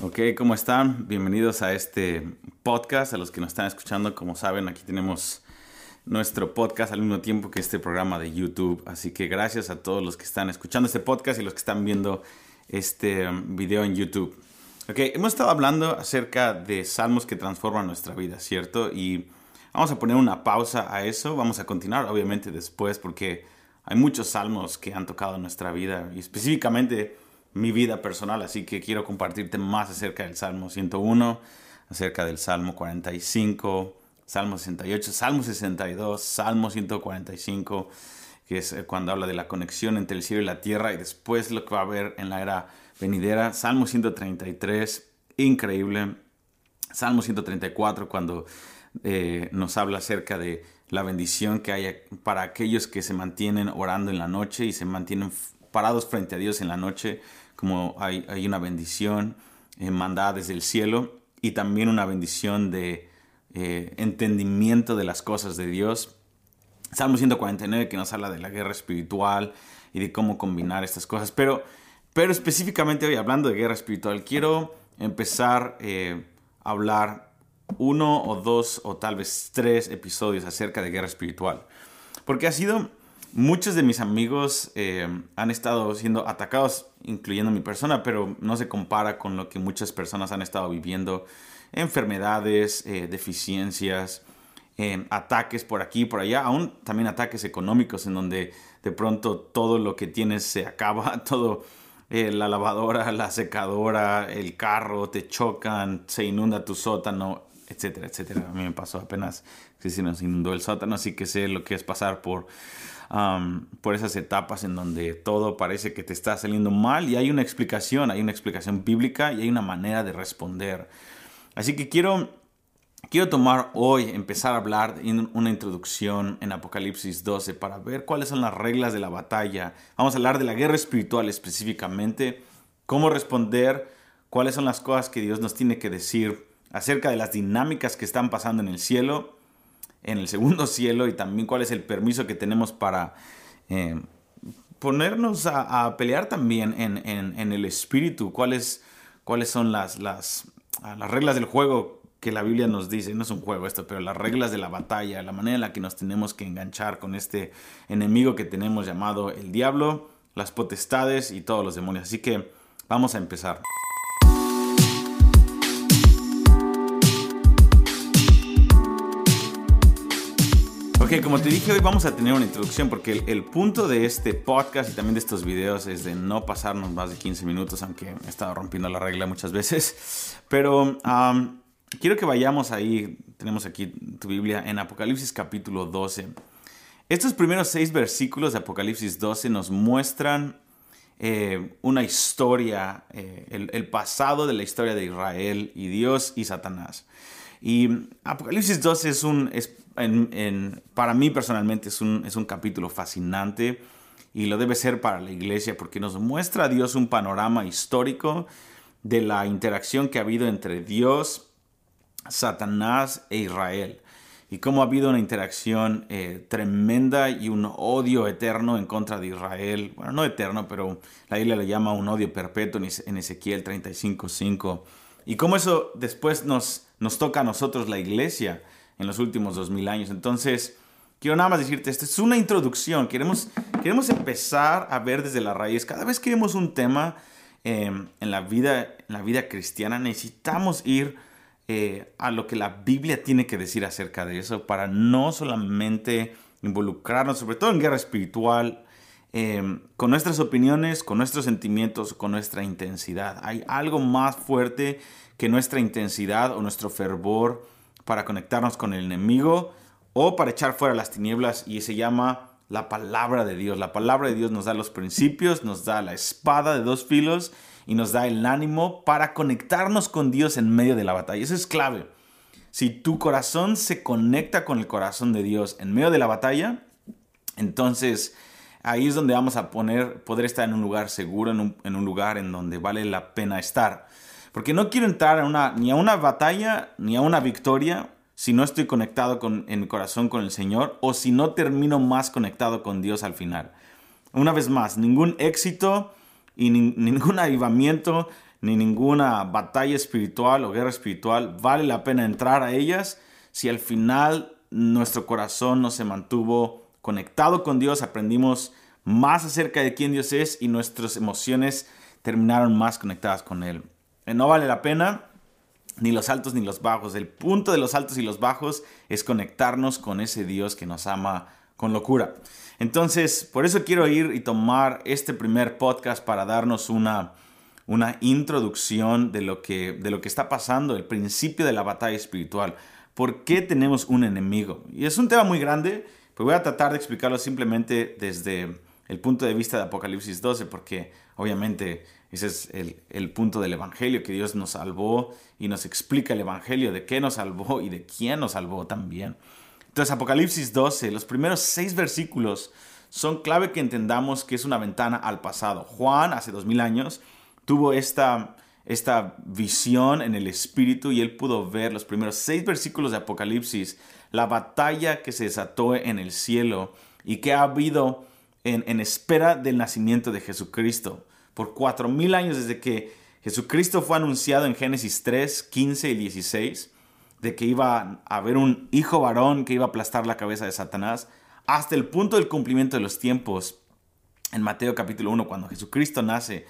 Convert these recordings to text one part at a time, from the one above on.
Ok, ¿cómo están? Bienvenidos a este podcast. A los que nos están escuchando, como saben, aquí tenemos nuestro podcast al mismo tiempo que este programa de YouTube. Así que gracias a todos los que están escuchando este podcast y los que están viendo este um, video en YouTube. Ok, hemos estado hablando acerca de salmos que transforman nuestra vida, ¿cierto? Y vamos a poner una pausa a eso. Vamos a continuar, obviamente, después, porque hay muchos salmos que han tocado nuestra vida y específicamente mi vida personal, así que quiero compartirte más acerca del Salmo 101, acerca del Salmo 45, Salmo 68, Salmo 62, Salmo 145, que es eh, cuando habla de la conexión entre el cielo y la tierra y después lo que va a haber en la era venidera, Salmo 133, increíble, Salmo 134 cuando eh, nos habla acerca de la bendición que hay para aquellos que se mantienen orando en la noche y se mantienen parados frente a Dios en la noche como hay, una bendición eh, mandada desde el cielo y también una bendición de eh, entendimiento de las cosas de Dios. Salmo 149 que nos habla de la guerra espiritual y de cómo combinar estas cosas. Pero, pero específicamente hoy hablando de guerra espiritual, quiero empezar eh, a hablar uno o dos o tal vez tres episodios acerca de guerra espiritual. Porque ha sido Muchos de mis amigos eh, han estado siendo atacados, incluyendo mi persona, pero no se compara con lo que muchas personas han estado viviendo. Enfermedades, eh, deficiencias, eh, ataques por aquí y por allá, aún también ataques económicos en donde de pronto todo lo que tienes se acaba, todo, la lavadora, la secadora, el carro, te chocan, se inunda tu sótano, etcétera, etcétera. A mí me pasó apenas que se nos inundó el sótano, así que sé lo que es pasar por por esas etapas en donde todo parece que te está saliendo mal y hay una explicación, hay una explicación bíblica y hay una manera de responder. Así que quiero, quiero tomar hoy, empezar a hablar en una introducción en Apocalipsis 12 para ver cuáles son las reglas de la batalla. Vamos a hablar de la guerra espiritual específicamente, cómo responder, cuáles son las cosas que Dios nos tiene que decir acerca de las dinámicas que están pasando en el cielo en el segundo cielo y también cuál es el permiso que tenemos para eh, ponernos a, pelear también en, el espíritu, cuáles, son las, las, las reglas del juego que la Biblia nos dice, no es un juego esto, pero las reglas de la batalla, la manera en la que nos tenemos que enganchar con este enemigo que tenemos llamado el diablo, las potestades y todos los demonios. Así que vamos a empezar. Como te dije, hoy vamos a tener una introducción porque el, punto de este podcast y también de estos videos es de no pasarnos más de 15 minutos, aunque he estado rompiendo la regla muchas veces. Pero quiero que vayamos ahí, tenemos aquí tu Biblia, en Apocalipsis capítulo 12. Estos primeros seis versículos de Apocalipsis 12 nos muestran eh, una historia, eh, el, pasado de la historia de Israel y Dios y Satanás. Y Apocalipsis 12 es un, para mí personalmente es un, es un capítulo fascinante y lo debe ser para la iglesia porque nos muestra a Dios un panorama histórico de la interacción que ha habido entre Dios, Satanás e Israel. Y cómo ha habido una interacción eh, tremenda y un odio eterno en contra de Israel. Bueno, no eterno, pero la Biblia le llama un odio perpetuo en Ezequiel 35.5. Y cómo eso después nos, nos toca a nosotros, la iglesia, en los últimos dos mil años. Entonces, quiero nada más decirte, esta es una introducción. Queremos, queremos empezar a ver desde la raíz. Cada vez que vemos un tema em, en, la vida, en la vida cristiana, necesitamos ir eh, a lo que la Biblia tiene que decir acerca de eso para no solamente involucrarnos, sobre todo en guerra espiritual, em, con nuestras opiniones, con nuestros sentimientos, con nuestra intensidad. Hay algo más fuerte que nuestra intensidad o nuestro fervor para conectarnos con el enemigo o para echar fuera las tinieblas y se llama la palabra de Dios. La palabra de Dios nos da los principios, nos da la espada de dos filos y nos da el ánimo para conectarnos con Dios en medio de la batalla. Eso es clave. Si tu corazón se conecta con el corazón de Dios en medio de la batalla, entonces ahí es donde vamos a poner, poder estar en un lugar seguro, en un, en un lugar en donde vale la pena estar. Porque no quiero entrar a una, ni a una batalla ni a una victoria si no estoy conectado con, en corazón con el Señor o si no termino más conectado con Dios al final. Una vez más, ningún éxito y ningún avivamiento, ni ninguna batalla espiritual o guerra espiritual vale la pena entrar a ellas si al final nuestro corazón no se mantuvo conectado con Dios, aprendimos más acerca de quién Dios es y nuestras emociones terminaron más conectadas con Él. Eh, no vale la pena ni los altos ni los bajos. El punto de los altos y los bajos es conectarnos con ese Dios que nos ama con locura. Entonces, por eso quiero ir y tomar este primer podcast para darnos una, una introducción de lo, que, de lo que está pasando, el principio de la batalla espiritual. ¿Por qué tenemos un enemigo? Y es un tema muy grande, pero voy a tratar de explicarlo simplemente desde el punto de vista de Apocalipsis 12, porque obviamente ese es el, punto del Evangelio, que Dios nos salvó y nos explica el Evangelio de qué nos salvó y de quién nos salvó también. Entonces Apocalipsis 12, los primeros seis versículos son clave que entendamos que es una ventana al pasado. Juan, hace dos mil años, tuvo esta esta visión en el espíritu y él pudo ver los primeros seis versículos de Apocalipsis, la batalla que se desató en el cielo y que ha habido en, espera del nacimiento de Jesucristo. Por cuatro mil años desde que Jesucristo fue anunciado en Génesis 3, 15 y 16, de que iba a haber un hijo varón que iba a aplastar la cabeza de Satanás, hasta el punto del cumplimiento de los tiempos, en Mateo capítulo 1, cuando Jesucristo nace,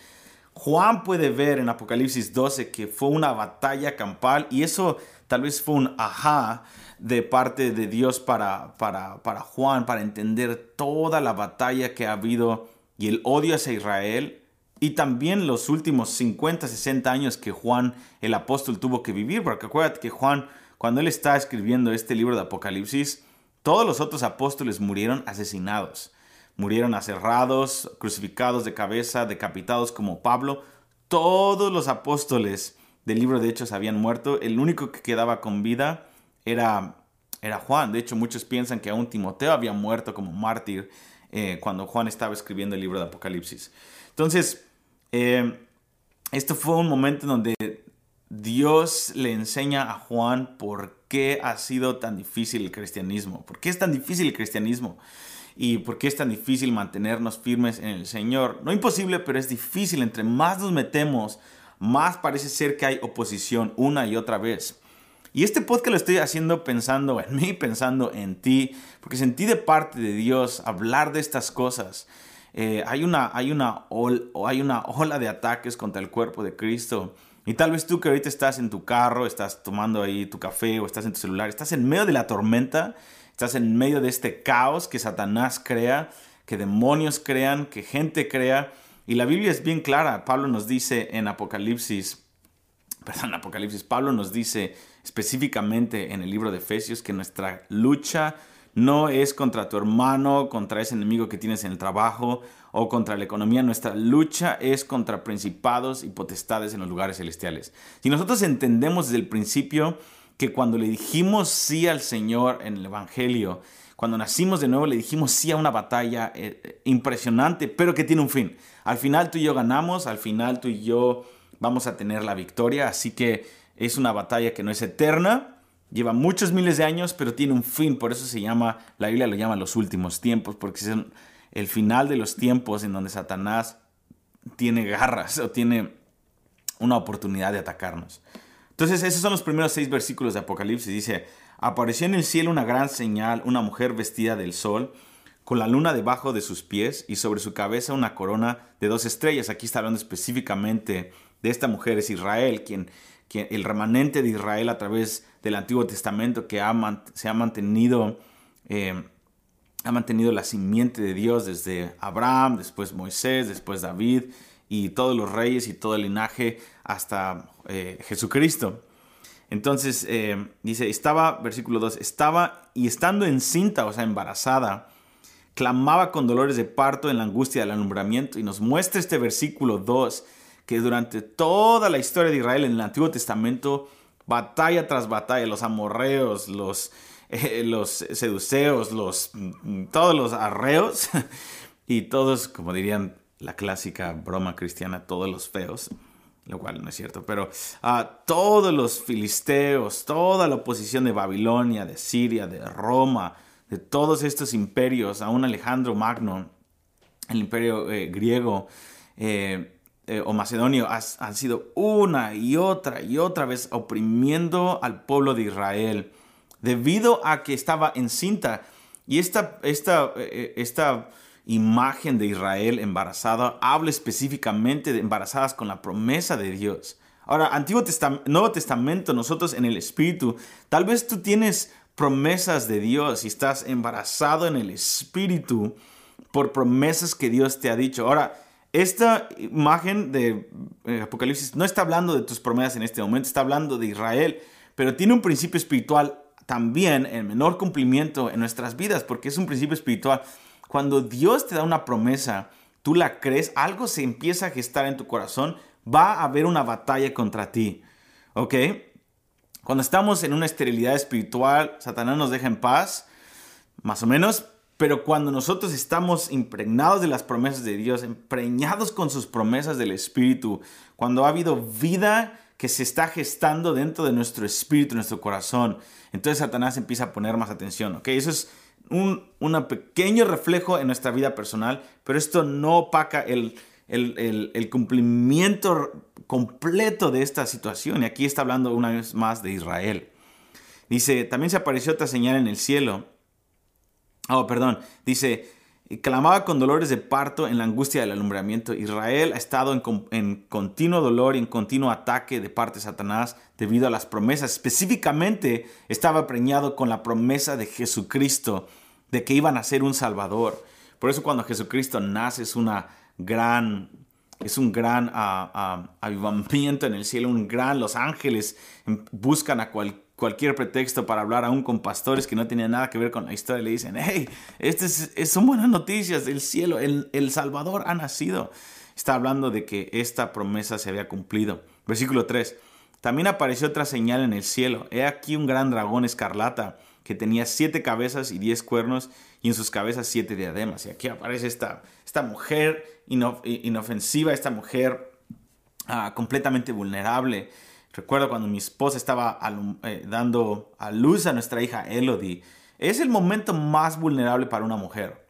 Juan puede ver en Apocalipsis 12 que fue una batalla campal y eso tal vez fue un ajá de parte de Dios para, para, para Juan, para entender toda la batalla que ha habido y el odio hacia Israel y también los últimos 50, 60 años que Juan el apóstol tuvo que vivir, porque acuérdate que Juan, cuando él está escribiendo este libro de Apocalipsis, todos los otros apóstoles murieron asesinados murieron aserrados, crucificados de cabeza, decapitados como Pablo. Todos los apóstoles del libro de Hechos habían muerto. El único que quedaba con vida era, era Juan. De hecho, muchos piensan que aún Timoteo había muerto como mártir eh, cuando Juan estaba escribiendo el libro de Apocalipsis. Entonces, eh, esto fue un momento en donde Dios le enseña a Juan por qué ha sido tan difícil el cristianismo. ¿Por qué es tan difícil el cristianismo? y por qué es tan difícil mantenernos firmes en el Señor. No imposible, pero es difícil. Entre más nos metemos, más parece ser que hay oposición una y otra vez. Y este podcast lo estoy haciendo pensando en mí, pensando en ti, porque sentí de parte de Dios hablar de estas cosas. Eh, hay, una, hay, una hay una ola de ataques contra el cuerpo de Cristo. Y tal vez tú que ahorita estás en tu carro, estás tomando ahí tu café o estás en tu celular, estás en medio de la tormenta Estás en medio de este caos que Satanás crea, que demonios crean, que gente crea. Y la Biblia es bien clara. Pablo nos dice en Apocalipsis, perdón, Apocalipsis, Pablo nos dice específicamente en el libro de Efesios que nuestra lucha no es contra tu hermano, contra ese enemigo que tienes en el trabajo o contra la economía. Nuestra lucha es contra principados y potestades en los lugares celestiales. Si nosotros entendemos desde el principio que cuando le dijimos sí al Señor en el Evangelio, cuando nacimos de nuevo le dijimos sí a una batalla eh, eh, impresionante, pero que tiene un fin. Al final tú y yo ganamos, al final tú y yo vamos a tener la victoria, así que es una batalla que no es eterna, lleva muchos miles de años, pero tiene un fin, por eso se llama, la Biblia lo llama los últimos tiempos, porque es el final de los tiempos en donde Satanás tiene garras o tiene una oportunidad de atacarnos. Entonces, esos son los primeros seis versículos de Apocalipsis. Dice, apareció en el cielo una gran señal, una mujer vestida del sol, con la luna debajo de sus pies y sobre su cabeza una corona de dos estrellas. Aquí está hablando específicamente de esta mujer, es Israel, quien, el remanente de Israel a través del Antiguo Testamento que se ha mantenido... Eh, ha mantenido la simiente de Dios desde Abraham, después Moisés, después David, y todos los reyes y todo el linaje hasta eh, Jesucristo. Entonces eh, dice, estaba, versículo 2, estaba y estando encinta, o sea, embarazada, clamaba con dolores de parto en la angustia del alumbramiento. Y nos muestra este versículo 2 que durante toda la historia de Israel en el Antiguo Testamento, batalla tras batalla, los amorreos, los, eh, los seduceos, los, mm, todos los arreos y todos, como dirían la clásica broma cristiana, todos los feos, lo cual no es cierto, pero a todos los filisteos, toda la oposición de Babilonia, de Siria, de Roma, de todos estos imperios, aún Alejandro Magno, el imperio eh, griego, eh, eh, o macedonio han sido una y otra y otra vez oprimiendo al pueblo de Israel debido a que estaba encinta. Y esta, esta, eh, esta imagen de Israel embarazada habla específicamente de embarazadas con la promesa de Dios. Ahora, Antiguo Testamento, Nuevo Testamento, nosotros en el Espíritu, tal vez tú tienes promesas de Dios y estás embarazado en el Espíritu por promesas que Dios te ha dicho. Ahora, esta imagen de eh, Apocalipsis no está hablando de tus promesas en este momento, está hablando de Israel, pero tiene un principio espiritual también en menor cumplimiento en nuestras vidas, porque es un principio espiritual. Cuando Dios te da una promesa, tú la crees, algo se empieza a gestar en tu corazón, va a haber una batalla contra ti. ¿Ok? Cuando estamos en una esterilidad espiritual, Satanás nos deja en paz, más o menos, pero cuando nosotros estamos impregnados de las promesas de Dios, empreñados con sus promesas del Espíritu, cuando ha habido vida que se está gestando dentro de nuestro espíritu, nuestro corazón, entonces Satanás empieza a poner más atención, ¿ok? Eso es un pequeño reflejo en nuestra vida personal, pero esto no opaca el, el, el, cumplimiento completo de esta situación. Y aquí está hablando una vez más de Israel. Dice, también se apareció otra señal en el cielo Oh, perdón. Dice, clamaba con dolores de parto en la angustia del alumbramiento. Israel ha estado en, continuo dolor y en continuo ataque de parte de Satanás debido a las promesas. Específicamente estaba preñado con la promesa de Jesucristo, de que iban a ser un Salvador. Por eso cuando Jesucristo nace es una gran es un gran ah, ah, avivamiento en el cielo, un gran, los ángeles buscan a cualquier cualquier pretexto para hablar aún con pastores que no tenían nada que ver con la historia. Le dicen, hey, estas son buenas noticias del cielo, el, el Salvador ha nacido. Está hablando de que esta promesa se había cumplido. Versículo 3. También apareció otra señal en el cielo. He aquí un gran dragón escarlata que tenía siete cabezas y diez cuernos y en sus cabezas siete diademas. Y aquí aparece esta, esta mujer inofensiva, esta mujer ah, completamente vulnerable Recuerdo cuando mi esposa estaba eh, dando a luz a nuestra hija Elodie. Es el momento más vulnerable para una mujer,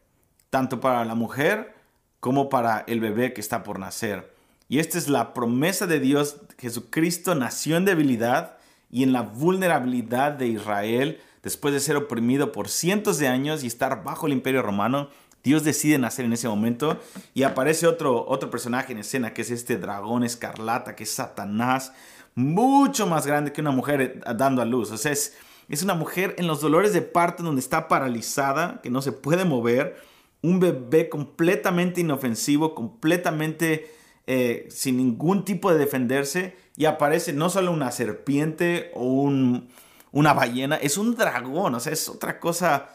tanto para la mujer como para el bebé que está por nacer. Y esta es la promesa de Dios. Jesucristo nació en debilidad y en la vulnerabilidad de Israel después de ser oprimido por cientos de años y estar bajo el imperio romano. Dios decide nacer en ese momento y aparece otro, otro personaje en escena que es este dragón escarlata, que es Satanás, mucho más grande que una mujer eh, dando a luz. O sea, es, es una mujer en los dolores de parto donde está paralizada, que no se puede mover, un bebé completamente inofensivo, completamente eh, sin ningún tipo de defenderse, y aparece no solo una serpiente o un, una ballena, es un dragón, o sea, es otra cosa,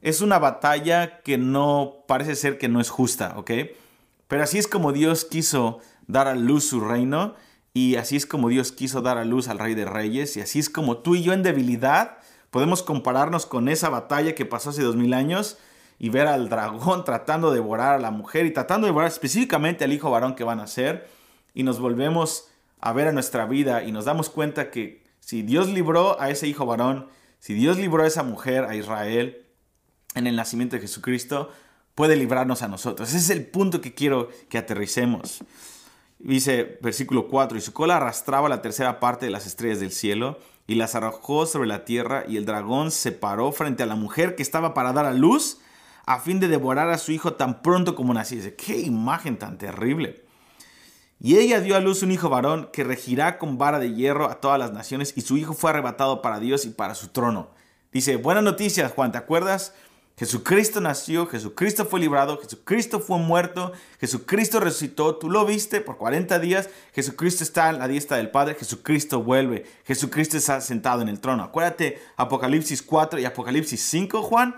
es una batalla que no parece ser que no es justa, ¿ok? Pero así es como Dios quiso dar a luz su reino y así es como Dios quiso dar a luz al Rey de Reyes. Y así es como tú y yo en debilidad podemos compararnos con esa batalla que pasó hace dos mil años y ver al dragón tratando de devorar a la mujer y tratando de devorar específicamente al hijo varón que van a ser. Y nos volvemos a ver a nuestra vida y nos damos cuenta que si Dios libró a ese hijo varón, si Dios libró a esa mujer, a Israel, en el nacimiento de Jesucristo, puede librarnos a nosotros. Ese es el punto que quiero que aterricemos. Dice versículo 4, y su cola arrastraba la tercera parte de las estrellas del cielo y las arrojó sobre la tierra y el dragón se paró frente a la mujer que estaba para dar a luz a fin de devorar a su hijo tan pronto como naciese. Qué imagen tan terrible. Y ella dio a luz un hijo varón que regirá con vara de hierro a todas las naciones y su hijo fue arrebatado para Dios y para su trono. Dice, buenas noticias Juan, ¿te acuerdas? Jesucristo nació, Jesucristo fue librado, Jesucristo fue muerto, Jesucristo resucitó, tú lo viste por 40 días, Jesucristo está en la diestra del Padre, Jesucristo vuelve, Jesucristo está sentado en el trono. Acuérdate Apocalipsis 4 y Apocalipsis 5, Juan.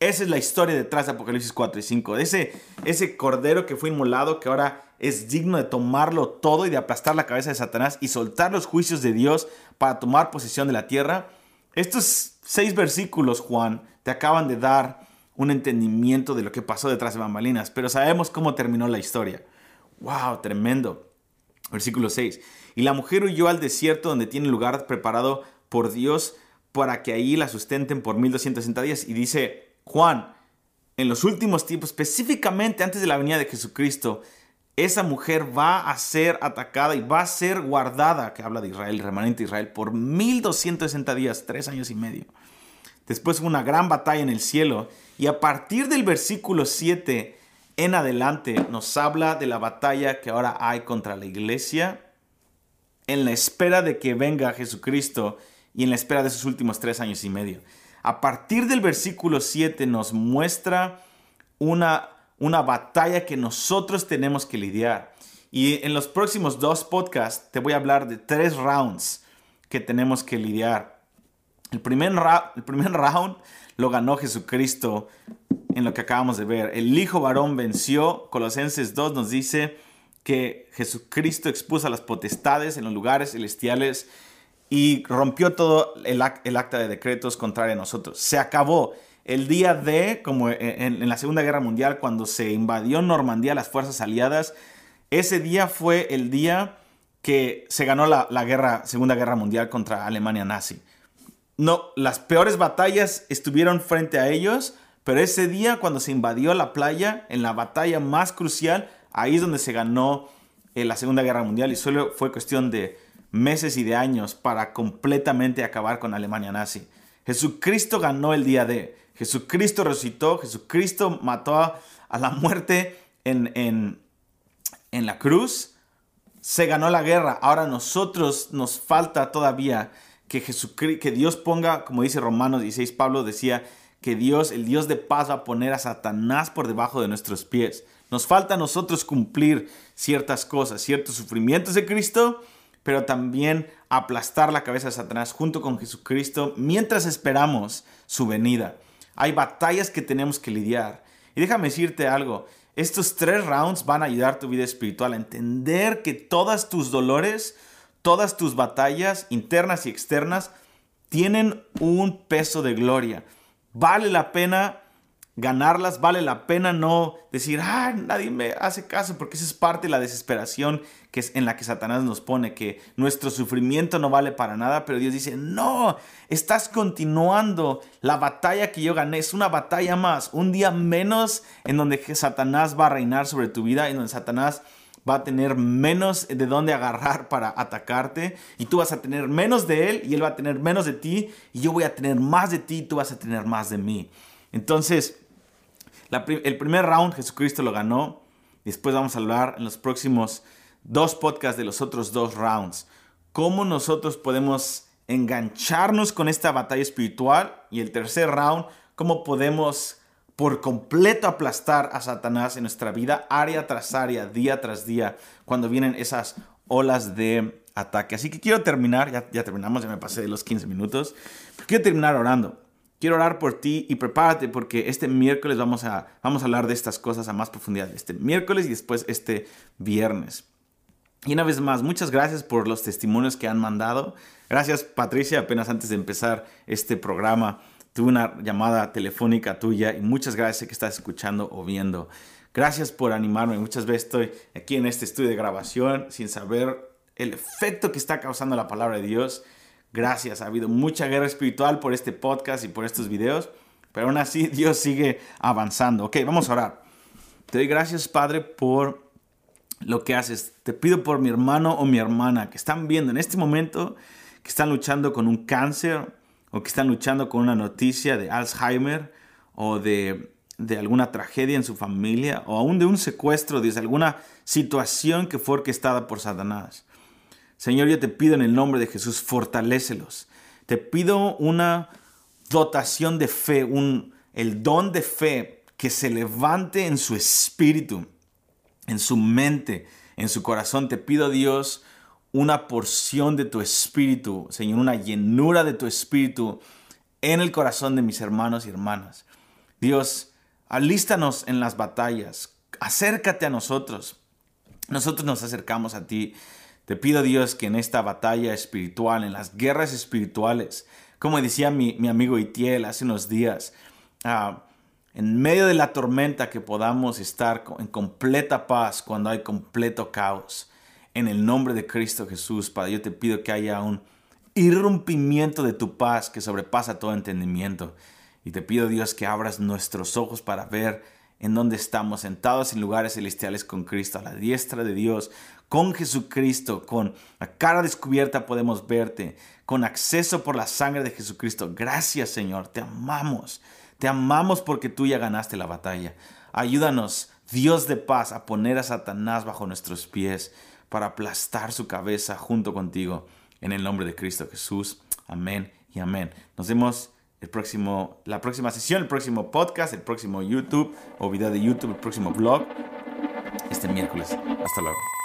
Esa es la historia detrás de Apocalipsis 4 y 5. Ese, ese cordero que fue inmolado, que ahora es digno de tomarlo todo y de aplastar la cabeza de Satanás y soltar los juicios de Dios para tomar posesión de la tierra. Estos seis versículos, Juan, te acaban de dar un entendimiento de lo que pasó detrás de bambalinas, pero sabemos cómo terminó la historia. ¡Wow! Tremendo. Versículo 6. Y la mujer huyó al desierto donde tiene lugar preparado por Dios para que ahí la sustenten por 1260 días. Y dice Juan, en los últimos tiempos, específicamente antes de la venida de Jesucristo, esa mujer va a ser atacada y va a ser guardada, que habla de Israel, el remanente de Israel, por 1260 días, tres años y medio. Después hubo una gran batalla en el cielo y a partir del versículo 7 en adelante nos habla de la batalla que ahora hay contra la iglesia en la espera de que venga Jesucristo y en la espera de sus últimos tres años y medio. A partir del versículo 7 nos muestra una, una batalla que nosotros tenemos que lidiar. Y en los próximos dos podcasts te voy a hablar de tres rounds que tenemos que lidiar. El primer, el primer round lo ganó Jesucristo en lo que acabamos de ver. El Hijo varón venció. Colosenses 2 nos dice que Jesucristo expuso a las potestades en los lugares celestiales y rompió todo el, acta de decretos contrario a nosotros. Se acabó. El día de, como en, la Segunda Guerra Mundial, cuando se invadió Normandía las fuerzas aliadas, ese día fue el día que se ganó la, la guerra, Segunda Guerra Mundial contra Alemania nazi no, las peores batallas estuvieron frente a ellos, pero ese día cuando se invadió la playa, en la batalla más crucial, ahí es donde se ganó eh, la Segunda Guerra Mundial y solo fue cuestión de meses y de años para completamente acabar con Alemania nazi. Jesucristo ganó el día de, Jesucristo resucitó, Jesucristo mató a, la muerte en, la cruz, se ganó la guerra, ahora nosotros nos falta todavía que, Jesucristo, que Dios ponga, como dice Romanos 16, Pablo decía que Dios, el Dios de paz, va a poner a Satanás por debajo de nuestros pies. Nos falta a nosotros cumplir ciertas cosas, ciertos sufrimientos de Cristo, pero también aplastar la cabeza de Satanás junto con Jesucristo mientras esperamos su venida. Hay batallas que tenemos que lidiar. Y déjame decirte algo, estos tres rounds van a ayudar tu vida espiritual a entender que todas tus dolores Todas tus batallas, internas y externas, tienen un peso de gloria. Vale la pena ganarlas, vale la pena no decir, ah, nadie me hace caso, porque esa es parte de la desesperación que es en la que Satanás nos pone, que nuestro sufrimiento no vale para nada, pero Dios dice, no, estás continuando la batalla que yo gané, es una batalla más, un día menos en donde Satanás va a reinar sobre tu vida, en donde Satanás va a tener menos de dónde agarrar para atacarte y tú vas a tener menos de él y él va a tener menos de ti y yo voy a tener más de ti y tú vas a tener más de mí. Entonces, el primer round Jesucristo lo ganó. Después vamos a hablar en los próximos dos podcasts de los otros dos rounds. Cómo nosotros podemos engancharnos con esta batalla espiritual. Y el tercer round, cómo podemos por completo aplastar a Satanás en nuestra vida, área tras área, día tras día, cuando vienen esas olas de ataque. Así que quiero terminar, ya, terminamos, ya me pasé de los 15 minutos, quiero terminar orando. Quiero orar por ti y prepárate porque este miércoles vamos a, vamos a hablar de estas cosas a más profundidad. Este miércoles y después este viernes. Y una vez más, muchas gracias por los testimonios que han mandado. Gracias Patricia, apenas antes de empezar este programa tuve una llamada telefónica tuya y muchas gracias que estás escuchando o viendo. Gracias por animarme. Muchas veces estoy aquí en este estudio de grabación sin saber el efecto que está causando la palabra de Dios. Gracias. Ha habido mucha guerra espiritual por este podcast y por estos videos, pero aún así Dios sigue avanzando. Ok, vamos a orar. Te doy gracias, Padre, por lo que haces. Te pido por mi hermano o mi hermana que están viendo en este momento, que están luchando con un cáncer, o que están luchando con una noticia de Alzheimer o de, alguna tragedia en su familia o aún de un secuestro, de alguna situación que fue orquestada por Satanás. Señor, yo te pido en el nombre de Jesús, fortalécelos. Te pido una dotación de fe, un, el don de fe que se levante en su espíritu, en su mente, en su corazón. Te pido, Dios, una porción de tu espíritu, Señor, una llenura de tu espíritu en el corazón de mis hermanos y hermanas. Dios, alístanos en las batallas, acércate a nosotros. Nosotros nos acercamos a ti. Te pido, Dios, que en esta batalla espiritual, en las guerras espirituales, como decía mi, amigo Itiel hace unos días, ah, en medio de la tormenta que podamos estar en completa paz cuando hay completo caos en el nombre de Cristo Jesús, Padre, yo te pido que haya un irrumpimiento de tu paz que sobrepasa todo entendimiento. Y te pido, Dios, que abras nuestros ojos para ver en donde estamos sentados en lugares celestiales con Cristo, a la diestra de Dios, con Jesucristo, con la cara descubierta podemos verte, con acceso por la sangre de Jesucristo. Gracias Señor, te amamos, te amamos porque tú ya ganaste la batalla. Ayúdanos, Dios de paz, a poner a Satanás bajo nuestros pies para aplastar su cabeza junto contigo. En el nombre de Cristo Jesús. Amén y amén. Nos vemos el próximo, la próxima sesión, el próximo podcast, el próximo YouTube o video de YouTube, el próximo vlog este miércoles. Hasta luego.